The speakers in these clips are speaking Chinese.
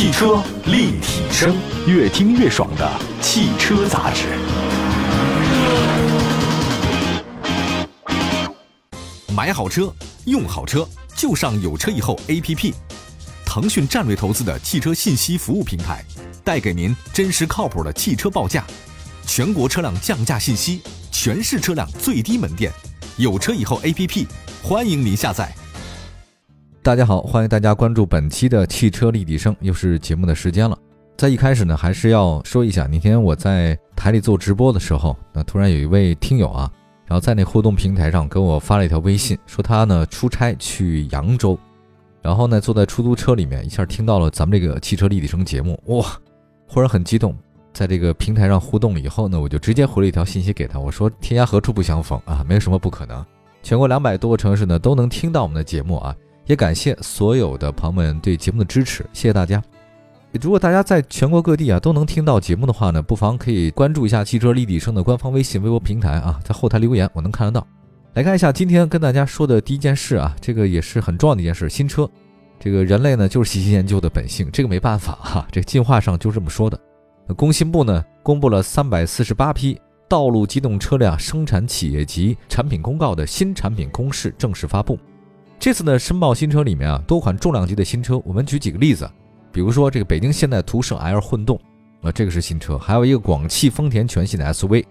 汽车立体声，越听越爽的汽车杂志。买好车，用好车，就上有车以后 APP。腾讯战略投资的汽车信息服务平台，带给您真实靠谱的汽车报价，全国车辆降价信息，全市车辆最低门店。有车以后 APP，欢迎您下载。大家好，欢迎大家关注本期的汽车立体声，又是节目的时间了。在一开始呢，还是要说一下，那天我在台里做直播的时候，那突然有一位听友啊，然后在那互动平台上给我发了一条微信，说他呢出差去扬州，然后呢坐在出租车里面，一下听到了咱们这个汽车立体声节目，哇，忽然很激动，在这个平台上互动了以后呢，我就直接回了一条信息给他，我说天涯何处不相逢啊，没有什么不可能，全国两百多个城市呢都能听到我们的节目啊。也感谢所有的朋友们对节目的支持，谢谢大家。如果大家在全国各地啊都能听到节目的话呢，不妨可以关注一下汽车立体声的官方微信、微博平台啊，在后台留言，我能看得到。来看一下今天跟大家说的第一件事啊，这个也是很重要的一件事，新车。这个人类呢就是喜新厌旧的本性，这个没办法哈，这进化上就这么说的。工信部呢公布了三百四十八批道路机动车辆生产企业级产品公告的新产品公示正式发布。这次呢，申报新车里面啊，多款重量级的新车，我们举几个例子，比如说这个北京现代途胜 L 混动，啊，这个是新车，还有一个广汽丰田全系的 SUV，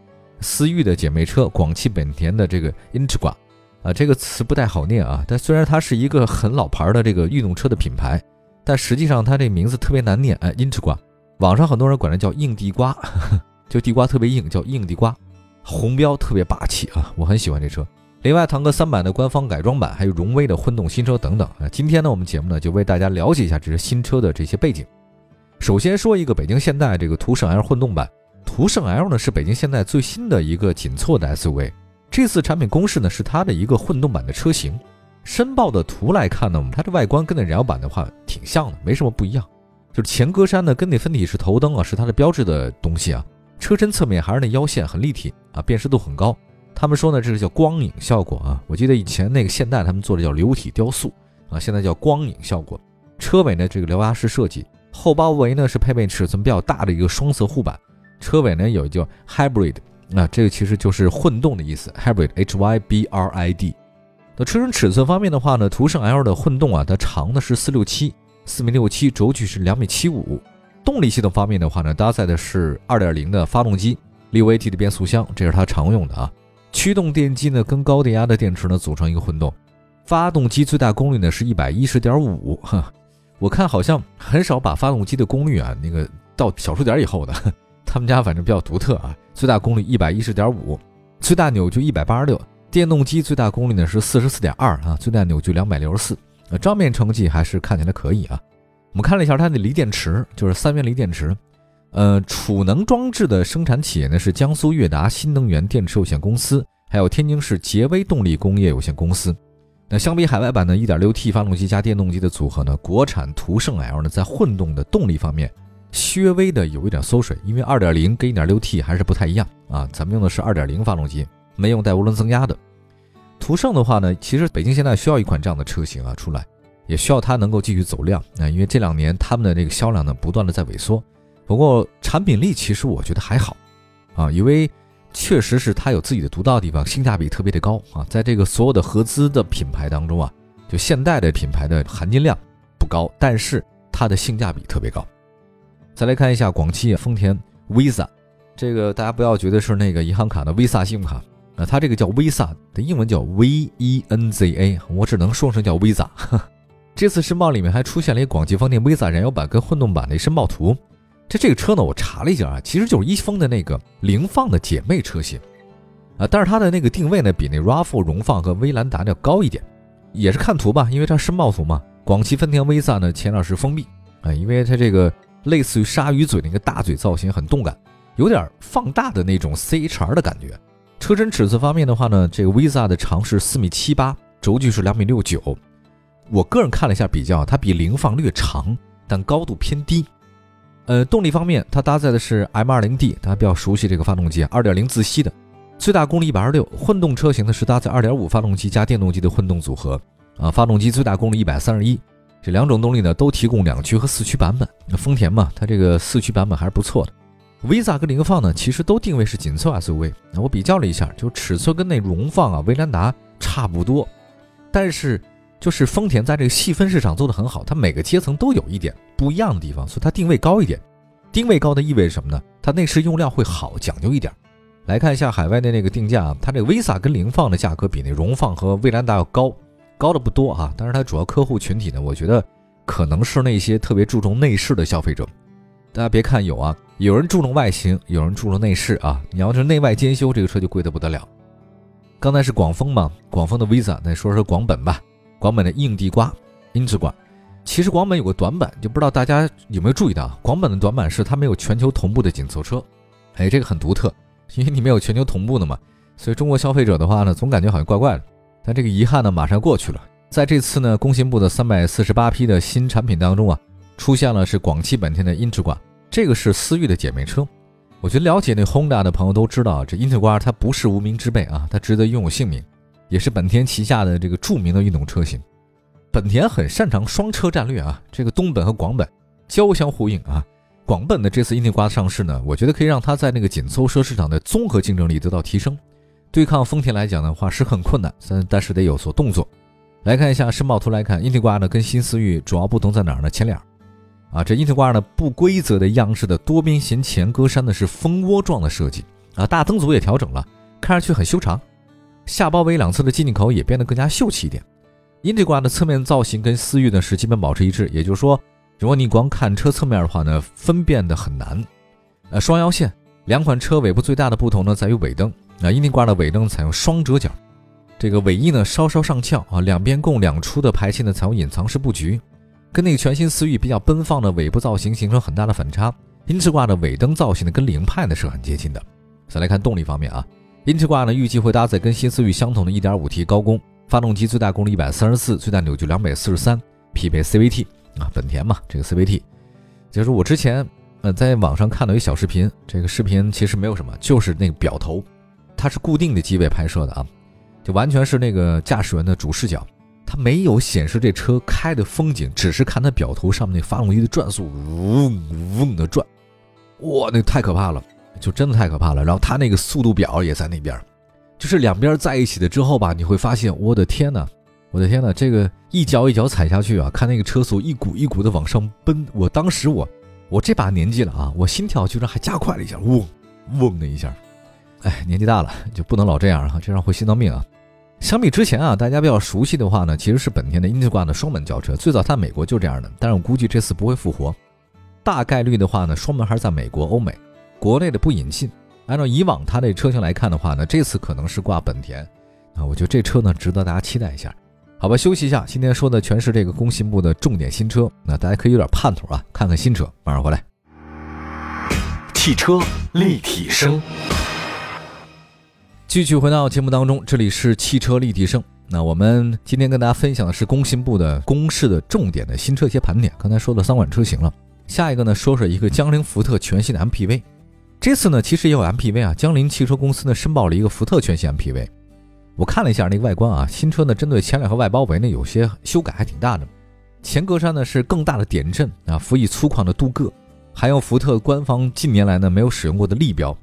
思域的姐妹车广汽本田的这个 Integra，啊，这个词不太好念啊，但虽然它是一个很老牌的这个运动车的品牌，但实际上它这名字特别难念，哎，Integra，网上很多人管它叫硬地瓜，就地瓜特别硬，叫硬地瓜，红标特别霸气啊，我很喜欢这车。另外，唐哥三百的官方改装版，还有荣威的混动新车等等啊。今天呢，我们节目呢就为大家了解一下这些新车的这些背景。首先说一个北京现代这个途胜 L 混动版，途胜 L 呢是北京现代最新的一个紧凑的 SUV。这次产品公示呢是它的一个混动版的车型。申报的图来看呢，它的外观跟那燃油版的话挺像的，没什么不一样。就是前格栅呢跟那分体式头灯啊是它的标志的东西啊。车身侧面还是那腰线很立体啊，辨识度很高。他们说呢，这是叫光影效果啊。我记得以前那个现代他们做的叫流体雕塑啊，现在叫光影效果。车尾呢这个獠牙式设计，后包围呢是配备尺寸比较大的一个双色护板。车尾呢有一叫 hybrid 啊，这个其实就是混动的意思，hybrid H Y B R I D。那车身尺寸方面的话呢，途胜 L 的混动啊，它长的是四六七四米六七，轴距是两米七五。动力系统方面的话呢，搭载的是二点零的发动机，六 AT 的变速箱，这是它常用的啊。驱动电机呢，跟高电压的电池呢组成一个混动，发动机最大功率呢是一百一十点五哈，我看好像很少把发动机的功率啊那个到小数点以后的，他们家反正比较独特啊，最大功率一百一十点五，最大扭矩一百八十六，电动机最大功率呢是四十四点二啊，最大扭矩两百六十四，呃，账面成绩还是看起来可以啊。我们看了一下它的锂电池，就是三元锂电池。呃，储能装置的生产企业呢是江苏悦达新能源电池有限公司，还有天津市杰威动力工业有限公司。那相比海外版的 1.6T 发动机加电动机的组合呢，国产途胜 L 呢在混动的动力方面，略微的有一点缩水，因为2.0跟 1.6T 还是不太一样啊。咱们用的是2.0发动机，没用带涡轮增压的。途胜的话呢，其实北京现在需要一款这样的车型啊出来，也需要它能够继续走量啊，因为这两年他们的这个销量呢不断的在萎缩。不过产品力其实我觉得还好，啊，因为确实是它有自己的独到的地方，性价比特别的高啊。在这个所有的合资的品牌当中啊，就现代的品牌的含金量不高，但是它的性价比特别高。再来看一下广汽丰田 Visa，这个大家不要觉得是那个银行卡的 Visa 信用卡啊，它这个叫 Visa 的英文叫 V E N Z A，我只能说成叫 Visa。这次申报里面还出现了一广汽丰田 Visa 燃油版跟混动版的申报图。这这个车呢，我查了一下啊，其实就是一丰的那个凌放的姐妹车型，啊，但是它的那个定位呢，比那 RAV4 荣放和威兰达要高一点，也是看图吧，因为它申报图嘛。广汽丰田 v 三呢，前脸是封闭，啊，因为它这个类似于鲨鱼嘴那个大嘴造型很动感，有点放大的那种 CHR 的感觉。车身尺寸方面的话呢，这个 v 三的长是四米七八，轴距是两米六九。我个人看了一下比较，它比凌放略长，但高度偏低。呃，动力方面，它搭载的是 M20D，大家比较熟悉这个发动机啊，2.0自吸的，最大功率126。混动车型呢是搭载2.5发动机加电动机的混动组合啊，发动机最大功率131，这两种动力呢都提供两驱和四驱版本。那丰田嘛，它这个四驱版本还是不错的。Visa 跟凌放呢，其实都定位是紧凑 SUV。那我比较了一下，就尺寸跟那荣放啊、威兰达差不多，但是就是丰田在这个细分市场做得很好，它每个阶层都有一点不一样的地方，所以它定位高一点。定位高的意味着什么呢？它内饰用料会好，讲究一点。来看一下海外的那个定价啊，它这个 Visa 跟凌放的价格比那荣放和威兰达要高，高的不多啊。但是它主要客户群体呢，我觉得可能是那些特别注重内饰的消费者。大家别看有啊，有人注重外形，有人注重内饰啊。你要是内外兼修，这个车就贵得不得了。刚才是广丰嘛，广丰的 Visa，那说说广本吧。广本的硬地瓜，英之冠。其实广本有个短板，就不知道大家有没有注意到，广本的短板是它没有全球同步的紧凑车。哎，这个很独特。因为你没有全球同步的嘛，所以中国消费者的话呢，总感觉好像怪怪的。但这个遗憾呢，马上过去了。在这次呢，工信部的三百四十八批的新产品当中啊，出现了是广汽本田的 Integra，这个是思域的姐妹车。我觉得了解那 Honda 的朋友都知道，这 Integra 它不是无名之辈啊，它值得拥有姓名，也是本田旗下的这个著名的运动车型。本田很擅长双车战略啊，这个东本和广本交相呼应啊。广本的这次英迪瓜上市呢，我觉得可以让它在那个紧凑车市场的综合竞争力得到提升，对抗丰田来讲的话是很困难，但但是得有所动作。来看一下申报图来看，英迪瓜呢跟新思域主要不同在哪儿呢？前脸，啊，这英迪瓜呢不规则的样式的多边形前格栅呢是蜂窝状的设计啊，大灯组也调整了，看上去很修长，下包围两侧的进气口也变得更加秀气一点。英迪瓜的侧面造型跟思域呢是基本保持一致，也就是说。如果你光看车侧面的话呢，分辨的很难。呃，双腰线，两款车尾部最大的不同呢，在于尾灯。啊，英迪挂的尾灯采用双折角，这个尾翼呢稍稍上翘啊，两边共两出的排气呢采用隐藏式布局，跟那个全新思域比较奔放的尾部造型形成很大的反差。英驰挂的尾灯造型呢跟凌派呢是很接近的。再来看动力方面啊，英驰挂呢预计会搭载跟新思域相同的 1.5T 高功发动机，最大功率134，最大扭矩243，匹配 CVT。啊，本田嘛，这个 CVT，就是我之前呃在网上看到一小视频，这个视频其实没有什么，就是那个表头，它是固定的机位拍摄的啊，就完全是那个驾驶员的主视角，它没有显示这车开的风景，只是看它表头上面那发动机的转速，嗡嗡的转，哇，那太可怕了，就真的太可怕了。然后它那个速度表也在那边，就是两边在一起的之后吧，你会发现，我的天呐！我的天呐，这个一脚一脚踩下去啊，看那个车速一股一股的往上奔。我当时我我这把年纪了啊，我心跳居然还加快了一下，嗡嗡的一下。哎，年纪大了就不能老这样啊，这样会心脏病啊。相比之前啊，大家比较熟悉的话呢，其实是本田的英 g 挂的双门轿车，最早在美国就这样的，但是我估计这次不会复活。大概率的话呢，双门还是在美国、欧美，国内的不引进。按照以往它的车型来看的话呢，这次可能是挂本田啊，我觉得这车呢值得大家期待一下。好吧，休息一下。今天说的全是这个工信部的重点新车，那大家可以有点盼头啊，看看新车。马上回来。汽车立体声，继续回到节目当中，这里是汽车立体声。那我们今天跟大家分享的是工信部的公示的重点的新车一些盘点。刚才说了三款车型了，下一个呢，说说一个江铃福特全新的 MPV。这次呢，其实也有 MPV 啊，江铃汽车公司呢申报了一个福特全新 MPV。我看了一下那个外观啊，新车呢针对前脸和外包围呢有些修改还挺大的。前格栅呢是更大的点阵啊，辅以粗犷的镀铬，还有福特官方近年来呢没有使用过的立标。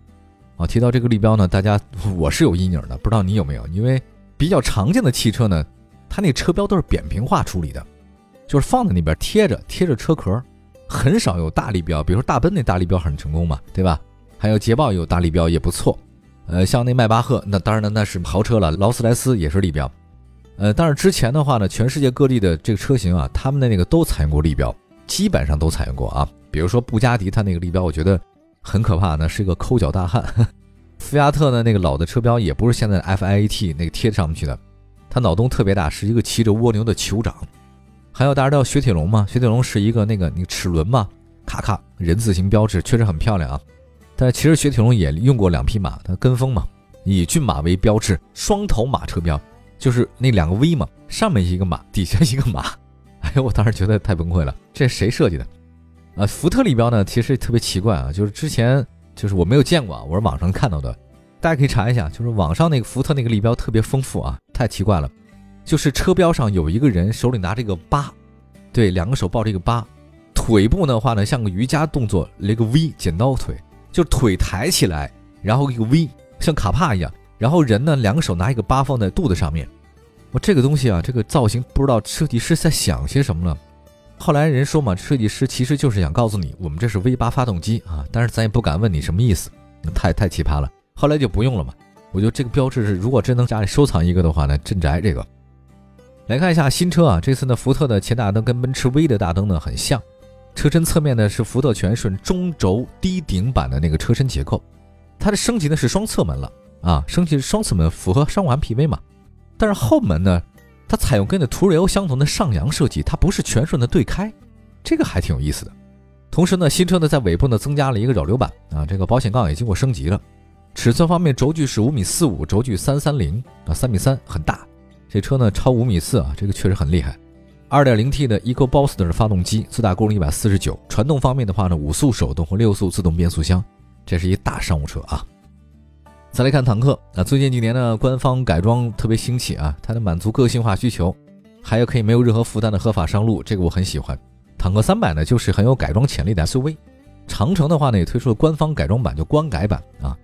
啊，提到这个立标呢，大家我是有阴影的，不知道你有没有？因为比较常见的汽车呢，它那车标都是扁平化处理的，就是放在那边贴着贴着车壳，很少有大立标。比如说大奔那大立标很成功嘛，对吧？还有捷豹有大立标也不错。呃，像那迈巴赫，那当然呢，那是豪车了。劳斯莱斯也是立标，呃，但是之前的话呢，全世界各地的这个车型啊，他们的那个都采用过立标，基本上都采用过啊。比如说布加迪，它那个立标我觉得很可怕，那是一个抠脚大汉。菲亚特的那个老的车标也不是现在 FIAT 那个贴上去的，它脑洞特别大，是一个骑着蜗牛的酋长。还有大家知道雪铁龙吗？雪铁龙是一个那个那个齿轮嘛，咔咔人字形标志，确实很漂亮啊。但其实雪铁龙也用过两匹马，它跟风嘛，以骏马为标志，双头马车标，就是那两个 V 嘛，上面一个马，底下一个马。哎呦，我当时觉得太崩溃了，这谁设计的？啊，福特立标呢，其实特别奇怪啊，就是之前就是我没有见过啊，我是网上看到的，大家可以查一下，就是网上那个福特那个立标特别丰富啊，太奇怪了，就是车标上有一个人手里拿着一个八，对，两个手抱着一个八，腿部的话呢像个瑜伽动作，那个 V 剪刀腿，就腿抬起来，然后一个 V 像卡帕一样，然后人呢两个手拿一个八放在肚子上面。我这个东西啊，这个造型不知道设计师在想些什么呢？后来人说嘛，设计师其实就是想告诉你，我们这是 V 八发动机啊，但是咱也不敢问你什么意思，太太奇葩了。后来就不用了嘛。我觉得这个标志是，如果真能家里收藏一个的话呢，镇宅这个。来看一下新车啊，这次呢，福特的前大灯跟奔驰 V 的大灯呢很像，车身侧面呢是福特全顺中轴低顶版的那个车身结构，它的升级呢是双侧门了啊，升级双侧门符合商务 MPV 嘛。但是后门呢，它采用跟那途锐欧相同的上扬设计，它不是全顺的对开，这个还挺有意思的。同时呢，新车呢在尾部呢增加了一个扰流板啊，这个保险杠也经过升级了。尺寸方面，轴距是五米四五，轴距三三零啊，三米三，很大。这车呢超五米四啊，这个确实很厉害。二点零 T 的 EcoBoost 的发动机，最大功率一百四十九。传动方面的话呢，五速手动和六速自动变速箱，这是一大商务车啊。再来看坦克啊，最近几年呢，官方改装特别兴起啊，它能满足个性化需求，还有可以没有任何负担的合法上路，这个我很喜欢。坦克三百呢，就是很有改装潜力的 SUV。长城的话呢，也推出了官方改装版，就官改版啊。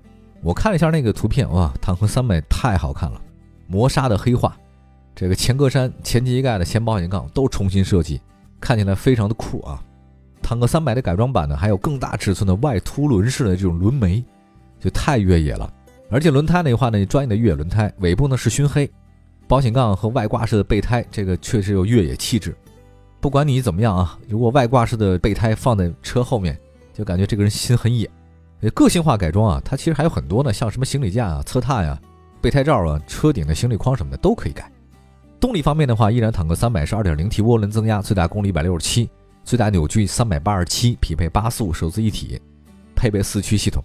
我看了一下那个图片，哇，坦克三百太好看了，磨砂的黑化，这个前格栅、前机盖的前保险杠都重新设计，看起来非常的酷啊。坦克三百的改装版呢，还有更大尺寸的外凸轮式的这种轮眉，就太越野了。而且轮胎那话呢，专业的越野轮胎，尾部呢是熏黑，保险杠和外挂式的备胎，这个确实有越野气质。不管你怎么样啊，如果外挂式的备胎放在车后面，就感觉这个人心很野。个性化改装啊，它其实还有很多呢，像什么行李架啊、侧踏呀、备胎罩啊、车顶的行李框什么的都可以改。动力方面的话，依然坦克三百是 2.0T 涡轮增压，最大功率167，最大扭矩387，匹配八速手自一体，配备四驱系统。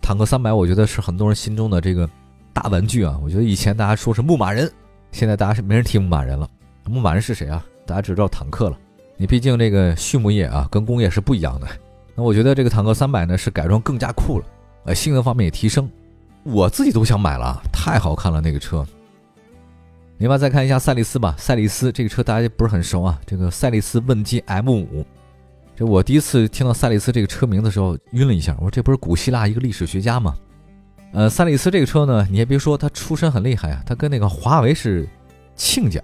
坦克三百我觉得是很多人心中的这个大玩具啊。我觉得以前大家说是牧马人，现在大家是没人提牧马人了。牧马人是谁啊？大家只知道坦克了。你毕竟这个畜牧业啊，跟工业是不一样的。那我觉得这个坦克三百呢是改装更加酷了，呃，性能方面也提升，我自己都想买了，太好看了那个车。另外再看一下赛利斯吧，赛利斯这个车大家不是很熟啊，这个赛利斯问界 M 五，这我第一次听到赛利斯这个车名的时候晕了一下，我说这不是古希腊一个历史学家吗？呃，赛利斯这个车呢，你也别说它出身很厉害啊，它跟那个华为是亲家。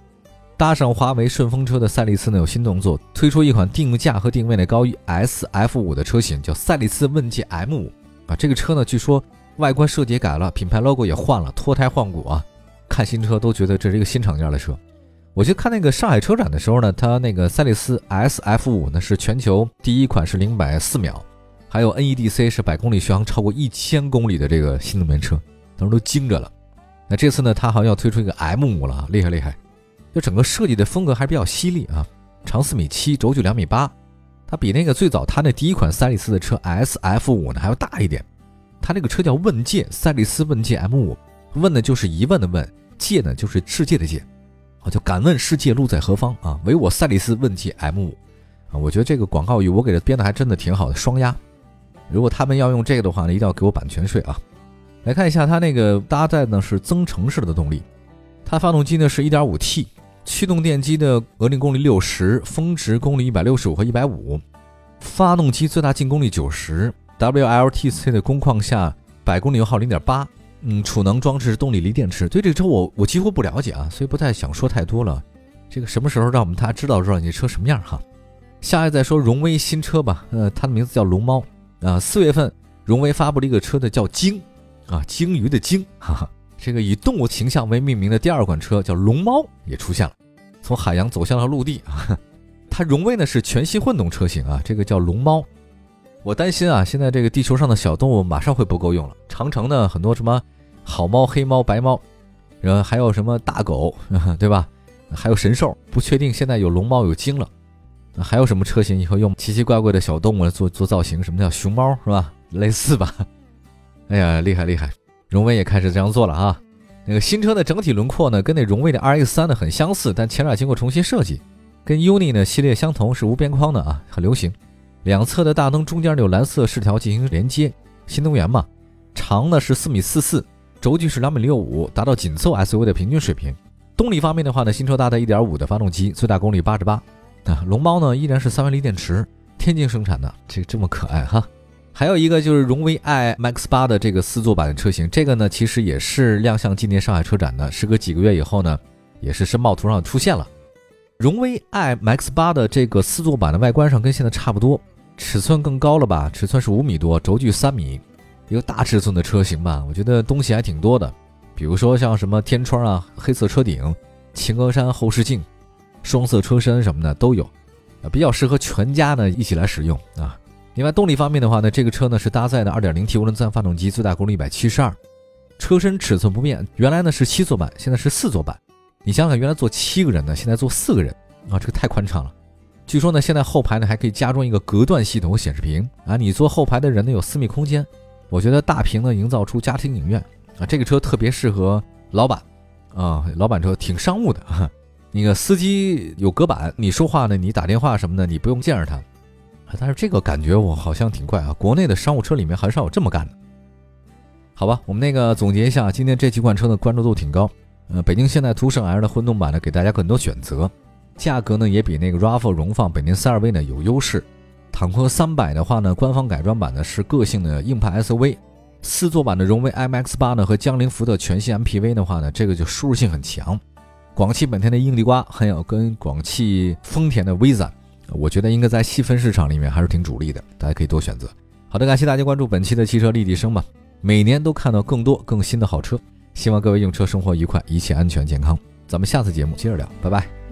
搭上华为顺风车的赛利斯呢有新动作，推出一款定价和定位呢高于 S F 五的车型，叫赛利斯问界 M 五啊。这个车呢据说外观设计改了，品牌 logo 也换了，脱胎换骨啊。看新车都觉得这是一个新厂家的车。我去看那个上海车展的时候呢，它那个赛利斯 S F 五呢是全球第一款是零百四秒，还有 N E D C 是百公里续航超过一千公里的这个新能源车，当时都惊着了。那这次呢，它好像要推出一个 M 五了啊，厉害厉害。就整个设计的风格还比较犀利啊，长四米七，轴距两米八，它比那个最早它那第一款赛利斯的车 S F 五呢还要大一点。它那个车叫问界，赛利斯问界 M 五，问的就是疑问的问，界呢就是世界的界，啊，就敢问世界路在何方啊？唯我赛利斯问界 M 五，啊，我觉得这个广告语我给它编的还真的挺好的，双押。如果他们要用这个的话呢，一定要给我版权税啊。来看一下它那个搭载呢是增程式的动力，它发动机呢是 1.5T。驱动电机的额定功率六十，峰值功率一百六十五和一百五，发动机最大净功率九十，WLTC 的工况下百公里油耗零点八，嗯，储能装置动力锂电池。对这个车我我几乎不了解啊，所以不太想说太多了。这个什么时候让我们大家知道知道你车什么样哈？下一再说荣威新车吧，呃，它的名字叫龙猫啊。四月份荣威发布了一个车的叫鲸啊，鲸鱼的鲸，哈哈。这个以动物形象为命名的第二款车叫龙猫也出现了，从海洋走向了陆地啊。它荣威呢是全息混动车型啊，这个叫龙猫。我担心啊，现在这个地球上的小动物马上会不够用了。长城呢很多什么好猫、黑猫、白猫，然后还有什么大狗，对吧？还有神兽，不确定现在有龙猫有鲸了。还有什么车型以后用奇奇怪怪的小动物来做做造型？什么叫熊猫是吧？类似吧？哎呀，厉害厉害！荣威也开始这样做了啊，那个新车的整体轮廓呢，跟那荣威的 RX 三呢很相似，但前脸经过重新设计，跟 UNI 呢系列相同，是无边框的啊，很流行。两侧的大灯中间有蓝色饰条进行连接，新能源嘛，长呢是四米四四，轴距是两米六五，达到紧凑 SUV 的平均水平。动力方面的话呢，新车搭载1.5的发动机，最大功率八十八，啊，龙猫呢依然是三元锂电池，天津生产的，这个这么可爱哈。还有一个就是荣威 i Max 八的这个四座版的车型，这个呢其实也是亮相今年上海车展的，时隔几个月以后呢，也是申报图上出现了。荣威 i Max 八的这个四座版的外观上跟现在差不多，尺寸更高了吧？尺寸是五米多，轴距三米，一个大尺寸的车型吧？我觉得东西还挺多的，比如说像什么天窗啊、黑色车顶、前格栅后视镜、双色车身什么的都有，啊，比较适合全家呢一起来使用啊。另外，动力方面的话呢，这个车呢是搭载的 2.0T 涡轮增压发动机，最大功率172，车身尺寸不变，原来呢是七座版，现在是四座版。你想想，原来坐七个人呢，现在坐四个人啊，这个太宽敞了。据说呢，现在后排呢还可以加装一个隔断系统和显示屏啊，你坐后排的人呢有私密空间。我觉得大屏呢营造出家庭影院啊，这个车特别适合老板啊，老板车挺商务的。那个司机有隔板，你说话呢，你打电话什么的，你不用见着他。但是这个感觉我好像挺怪啊，国内的商务车里面很少有这么干的。好吧，我们那个总结一下，今天这几款车的关注度挺高。呃，北京现代途胜 L 的混动版呢，给大家更多选择，价格呢也比那个 RAV4 荣放、本田 CR-V 呢有优势。坦克300的话呢，官方改装版呢是个性的硬派 SUV，四座版的荣威 MX-8 呢和江铃福特全系 MPV 的话呢，这个就舒适性很强。广汽本田的英地瓜，还有跟广汽丰田的 Visa。我觉得应该在细分市场里面还是挺主力的，大家可以多选择。好的，感谢大家关注本期的汽车立体声吧。每年都看到更多更新的好车，希望各位用车生活愉快，一切安全健康。咱们下次节目接着聊，拜拜。